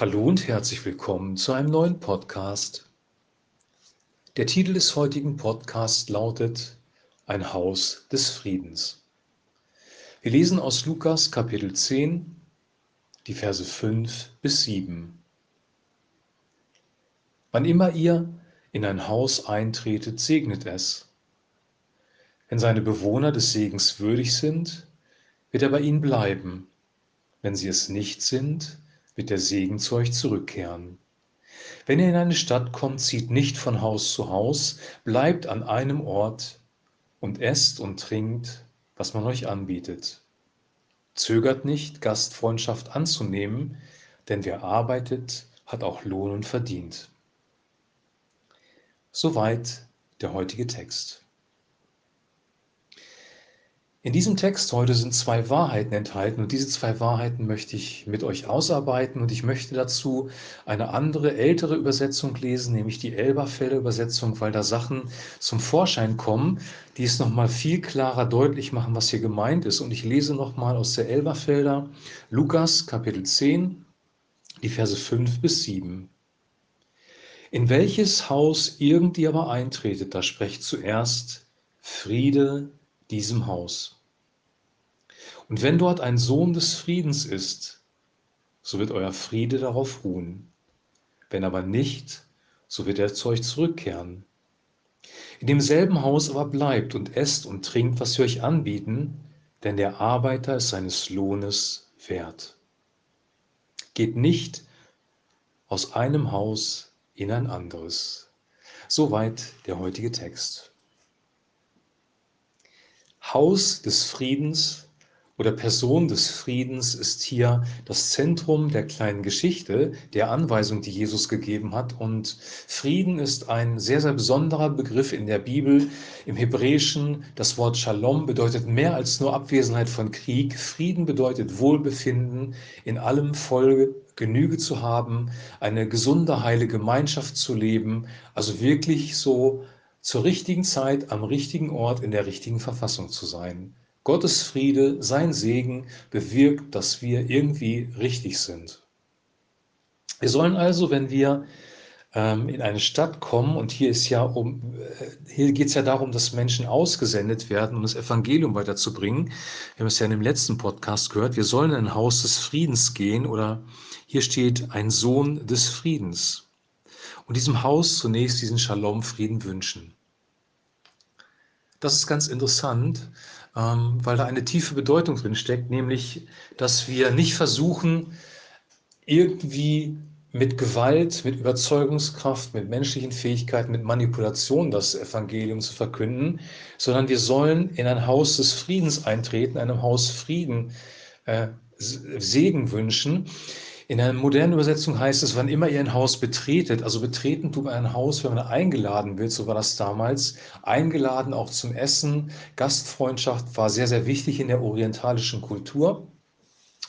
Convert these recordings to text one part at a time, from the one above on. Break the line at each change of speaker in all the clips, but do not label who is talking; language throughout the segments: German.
Hallo und herzlich willkommen zu einem neuen Podcast. Der Titel des heutigen Podcasts lautet Ein Haus des Friedens. Wir lesen aus Lukas Kapitel 10, die Verse 5 bis 7. Wann immer ihr in ein Haus eintretet, segnet es. Wenn seine Bewohner des Segens würdig sind, wird er bei ihnen bleiben. Wenn sie es nicht sind, wird der Segen zu euch zurückkehren. Wenn ihr in eine Stadt kommt, zieht nicht von Haus zu Haus, bleibt an einem Ort und esst und trinkt, was man euch anbietet. Zögert nicht, Gastfreundschaft anzunehmen, denn wer arbeitet, hat auch Lohn und verdient. Soweit der heutige Text. In diesem Text heute sind zwei Wahrheiten enthalten und diese zwei Wahrheiten möchte ich mit euch ausarbeiten und ich möchte dazu eine andere, ältere Übersetzung lesen, nämlich die Elberfelder Übersetzung, weil da Sachen zum Vorschein kommen, die es nochmal viel klarer deutlich machen, was hier gemeint ist. Und ich lese nochmal aus der Elberfelder Lukas Kapitel 10, die Verse 5 bis 7. In welches Haus irgend ihr aber eintretet, da sprecht zuerst Friede, diesem Haus. Und wenn dort ein Sohn des Friedens ist, so wird euer Friede darauf ruhen. Wenn aber nicht, so wird er zu euch zurückkehren. In demselben Haus aber bleibt und esst und trinkt, was sie euch anbieten, denn der Arbeiter ist seines Lohnes wert. Geht nicht aus einem Haus in ein anderes. Soweit der heutige Text. Haus des Friedens oder Person des Friedens ist hier das Zentrum der kleinen Geschichte, der Anweisung, die Jesus gegeben hat. Und Frieden ist ein sehr, sehr besonderer Begriff in der Bibel. Im Hebräischen, das Wort Shalom bedeutet mehr als nur Abwesenheit von Krieg. Frieden bedeutet Wohlbefinden, in allem Folge Genüge zu haben, eine gesunde, heile Gemeinschaft zu leben. Also wirklich so zur richtigen Zeit am richtigen Ort in der richtigen Verfassung zu sein. Gottes Friede, sein Segen bewirkt, dass wir irgendwie richtig sind. Wir sollen also, wenn wir ähm, in eine Stadt kommen, und hier ja um, äh, hier geht es ja darum, dass Menschen ausgesendet werden, um das Evangelium weiterzubringen. Wir haben es ja in dem letzten Podcast gehört. Wir sollen in ein Haus des Friedens gehen oder hier steht ein Sohn des Friedens und diesem Haus zunächst diesen Shalom-Frieden wünschen. Das ist ganz interessant, ähm, weil da eine tiefe Bedeutung drin steckt, nämlich, dass wir nicht versuchen, irgendwie mit Gewalt, mit Überzeugungskraft, mit menschlichen Fähigkeiten, mit Manipulation das Evangelium zu verkünden, sondern wir sollen in ein Haus des Friedens eintreten, einem Haus Frieden, äh, Segen wünschen, in einer modernen Übersetzung heißt es, wann immer ihr ein Haus betretet, also betreten tut man ein Haus, wenn man eingeladen wird, so war das damals, eingeladen auch zum Essen. Gastfreundschaft war sehr, sehr wichtig in der orientalischen Kultur.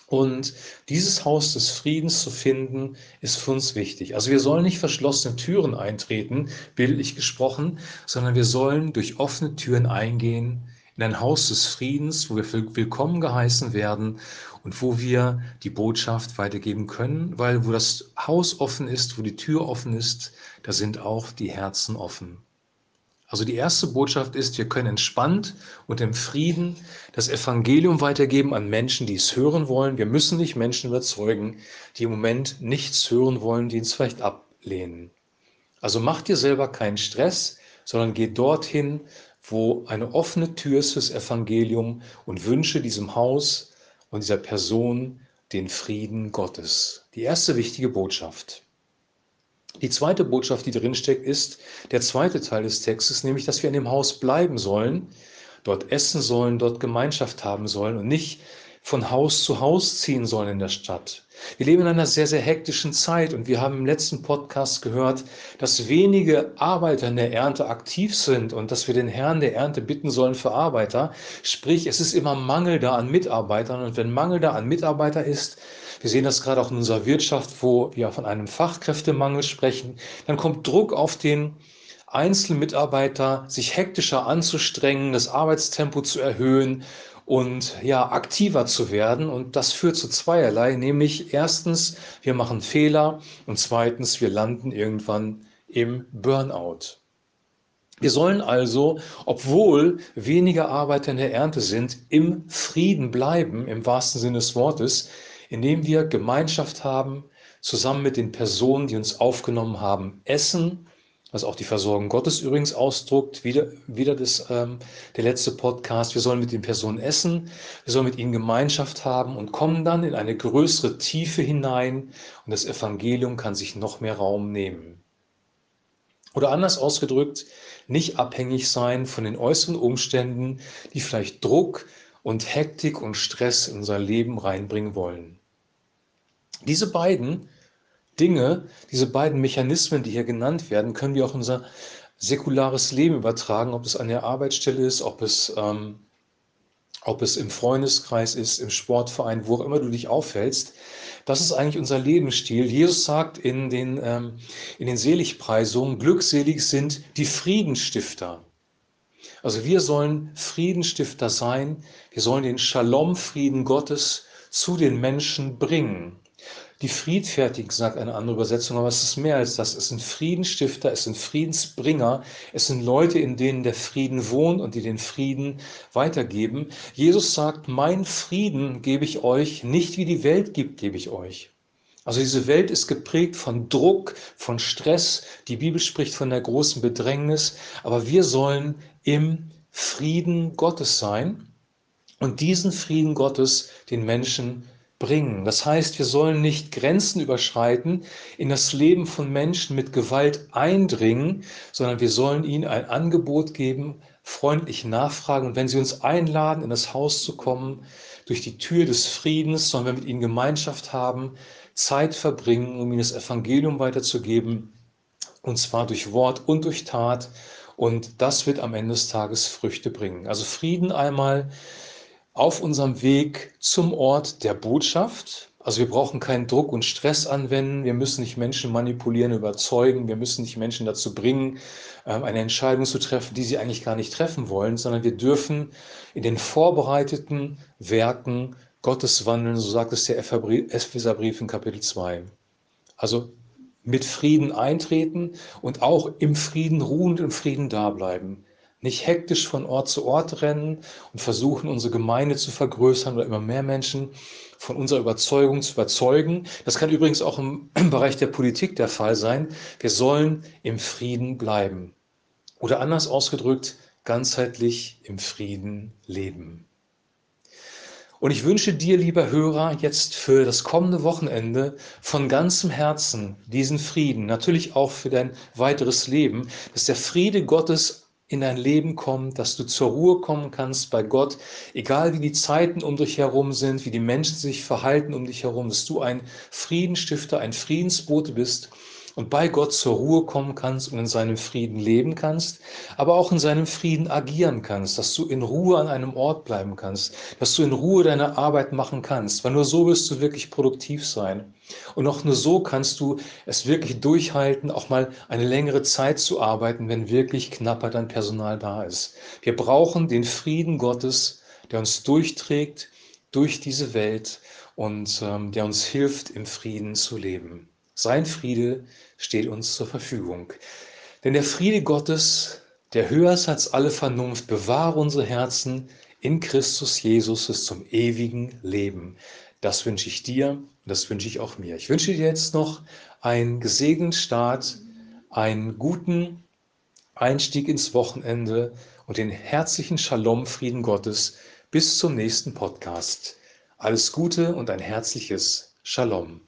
Und dieses Haus des Friedens zu finden, ist für uns wichtig. Also wir sollen nicht verschlossene Türen eintreten, bildlich gesprochen, sondern wir sollen durch offene Türen eingehen in ein Haus des Friedens, wo wir willkommen geheißen werden und wo wir die Botschaft weitergeben können, weil wo das Haus offen ist, wo die Tür offen ist, da sind auch die Herzen offen. Also die erste Botschaft ist, wir können entspannt und im Frieden das Evangelium weitergeben an Menschen, die es hören wollen. Wir müssen nicht Menschen überzeugen, die im Moment nichts hören wollen, die uns vielleicht ablehnen. Also macht dir selber keinen Stress, sondern geh dorthin, wo eine offene Tür ist fürs Evangelium und wünsche diesem Haus und dieser Person den Frieden Gottes. Die erste wichtige Botschaft. Die zweite Botschaft, die drinsteckt, ist der zweite Teil des Textes, nämlich, dass wir in dem Haus bleiben sollen, dort essen sollen, dort Gemeinschaft haben sollen und nicht von Haus zu Haus ziehen sollen in der Stadt. Wir leben in einer sehr, sehr hektischen Zeit und wir haben im letzten Podcast gehört, dass wenige Arbeiter in der Ernte aktiv sind und dass wir den Herrn der Ernte bitten sollen für Arbeiter. Sprich, es ist immer Mangel da an Mitarbeitern und wenn Mangel da an Mitarbeiter ist, wir sehen das gerade auch in unserer Wirtschaft, wo wir von einem Fachkräftemangel sprechen, dann kommt Druck auf den einzelnen Mitarbeiter, sich hektischer anzustrengen, das Arbeitstempo zu erhöhen und ja, aktiver zu werden. Und das führt zu zweierlei, nämlich erstens, wir machen Fehler und zweitens, wir landen irgendwann im Burnout. Wir sollen also, obwohl weniger Arbeiter in der Ernte sind, im Frieden bleiben, im wahrsten Sinne des Wortes, indem wir Gemeinschaft haben, zusammen mit den Personen, die uns aufgenommen haben, essen, was auch die Versorgung Gottes übrigens ausdruckt, wieder, wieder das, ähm, der letzte Podcast. Wir sollen mit den Personen essen, wir sollen mit ihnen Gemeinschaft haben und kommen dann in eine größere Tiefe hinein und das Evangelium kann sich noch mehr Raum nehmen. Oder anders ausgedrückt, nicht abhängig sein von den äußeren Umständen, die vielleicht Druck und Hektik und Stress in unser Leben reinbringen wollen. Diese beiden Dinge, diese beiden Mechanismen, die hier genannt werden, können wir auch unser säkulares Leben übertragen, ob es an der Arbeitsstelle ist, ob es, ähm, ob es im Freundeskreis ist, im Sportverein, wo auch immer du dich aufhältst. Das ist eigentlich unser Lebensstil. Jesus sagt in den, ähm, in den Seligpreisungen, glückselig sind die Friedenstifter. Also wir sollen Friedenstifter sein. Wir sollen den Shalom-Frieden Gottes zu den Menschen bringen die Friedfertigen, sagt eine andere Übersetzung, aber es ist mehr als das. Es sind Friedensstifter, es sind Friedensbringer, es sind Leute, in denen der Frieden wohnt und die den Frieden weitergeben. Jesus sagt, mein Frieden gebe ich euch, nicht wie die Welt gibt, gebe ich euch. Also diese Welt ist geprägt von Druck, von Stress. Die Bibel spricht von der großen Bedrängnis, aber wir sollen im Frieden Gottes sein und diesen Frieden Gottes den Menschen bringen. Das heißt, wir sollen nicht Grenzen überschreiten, in das Leben von Menschen mit Gewalt eindringen, sondern wir sollen ihnen ein Angebot geben, freundlich nachfragen. Und wenn sie uns einladen, in das Haus zu kommen, durch die Tür des Friedens, sollen wir mit ihnen Gemeinschaft haben, Zeit verbringen, um ihnen das Evangelium weiterzugeben, und zwar durch Wort und durch Tat. Und das wird am Ende des Tages Früchte bringen. Also Frieden einmal auf unserem Weg zum Ort der Botschaft. Also wir brauchen keinen Druck und Stress anwenden. Wir müssen nicht Menschen manipulieren, überzeugen. Wir müssen nicht Menschen dazu bringen, ähm, eine Entscheidung zu treffen, die sie eigentlich gar nicht treffen wollen, sondern wir dürfen in den vorbereiteten Werken Gottes wandeln, so sagt es der Epheserbrief in Kapitel 2. Also mit Frieden eintreten und auch im Frieden ruhen im Frieden dableiben nicht hektisch von Ort zu Ort rennen und versuchen, unsere Gemeinde zu vergrößern oder immer mehr Menschen von unserer Überzeugung zu überzeugen. Das kann übrigens auch im, Bereich der Politik der Fall sein. Wir sollen im Frieden bleiben. Oder anders ausgedrückt, ganzheitlich im Frieden leben. Und ich wünsche dir, lieber Hörer, jetzt für das kommende Wochenende von ganzem Herzen diesen Frieden, natürlich auch für dein weiteres Leben, dass der Friede Gottes in dein Leben kommt, dass du zur Ruhe kommen kannst bei Gott, egal wie die Zeiten um dich herum sind, wie die Menschen sich verhalten um dich herum, dass du ein Friedenstifter, ein Friedensbote bist und bei Gott zur Ruhe kommen kannst und in seinem Frieden leben kannst, aber auch in seinem Frieden agieren kannst, dass du in Ruhe an einem Ort bleiben kannst, dass du in Ruhe deine Arbeit machen kannst, weil nur so wirst du wirklich produktiv sein. Und auch nur so kannst du es wirklich durchhalten, auch mal eine längere Zeit zu arbeiten, wenn wirklich Knappheit an Personal da ist. Wir brauchen den Frieden Gottes, der uns durchträgt durch diese Welt und ähm, der uns hilft, im Frieden zu leben. Sein Friede steht uns zur Verfügung. Denn der Friede Gottes, der höher ist als alle Vernunft, bewahre unsere Herzen in Christus Jesus bis zum ewigen Leben. Das wünsche ich dir und das wünsche ich auch mir. Ich wünsche dir jetzt noch einen gesegneten Start, einen guten Einstieg ins Wochenende und den herzlichen Shalom-Frieden Gottes bis zum nächsten Podcast. Alles Gute und ein herzliches Shalom.